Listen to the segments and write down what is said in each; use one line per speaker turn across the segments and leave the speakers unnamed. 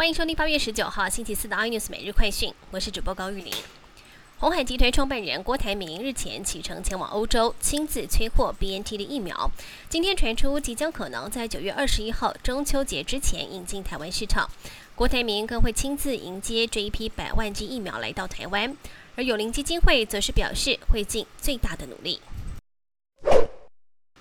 欢迎收听八月十九号星期四的 iNews 每日快讯，我是主播高玉玲。红海集团创办人郭台铭日前启程前往欧洲，亲自催货 BNT 的疫苗。今天传出即将可能在九月二十一号中秋节之前引进台湾市场，郭台铭更会亲自迎接这一批百万剂疫苗来到台湾。而友邻基金会则是表示会尽最大的努力。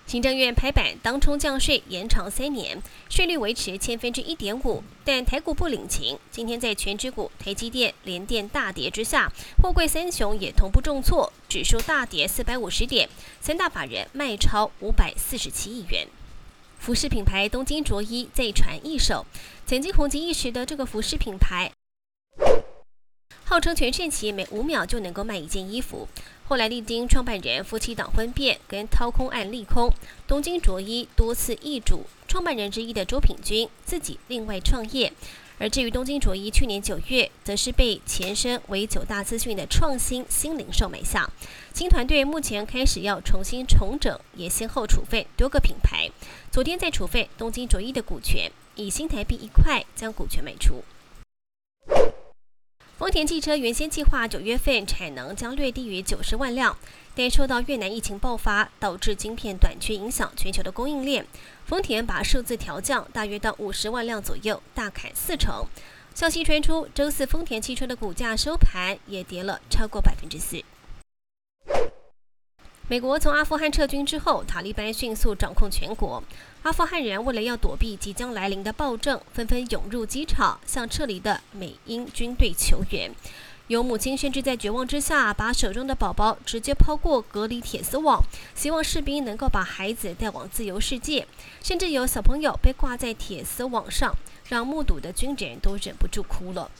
行政院拍板，当冲降税延长三年，税率维持千分之一点五，但台股不领情。今天在全指股台积电、联电大跌之下，货柜三雄也同步重挫，指数大跌四百五十点，三大法人卖超五百四十七亿元。服饰品牌东京卓一再传一手，曾经红极一时的这个服饰品牌。号称全盛期每五秒就能够卖一件衣服，后来历经创办人夫妻档婚变跟掏空案利空，东京着衣多次易主，创办人之一的周品君自己另外创业。而至于东京着衣，去年九月则是被前身为九大资讯的创新新零售买下，新团队目前开始要重新重整，也先后处分多个品牌。昨天在处分东京着衣的股权，以新台币一块将股权卖出。丰田汽车原先计划九月份产能将略低于九十万辆，但受到越南疫情爆发导致晶片短缺影响全球的供应链，丰田把数字调降大约到五十万辆左右，大砍四成。消息传出，周四丰田汽车的股价收盘也跌了超过百分之四。美国从阿富汗撤军之后，塔利班迅速掌控全国。阿富汗人为了要躲避即将来临的暴政，纷纷涌入机场，向撤离的美英军队求援。有母亲甚至在绝望之下，把手中的宝宝直接抛过隔离铁丝网，希望士兵能够把孩子带往自由世界。甚至有小朋友被挂在铁丝网上，让目睹的军人都忍不住哭了。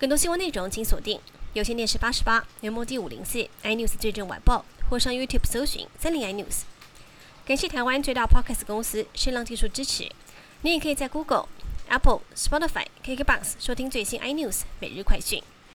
更多新闻内容，请锁定有线电视八十八、元末 D 五零四 iNews 最正晚报。或上 YouTube 搜寻三零 i news。感谢台湾最大 Podcast 公司声浪技术支持。你也可以在 Google、Apple、Spotify、KKBox 收听最新 iNews 每日快讯。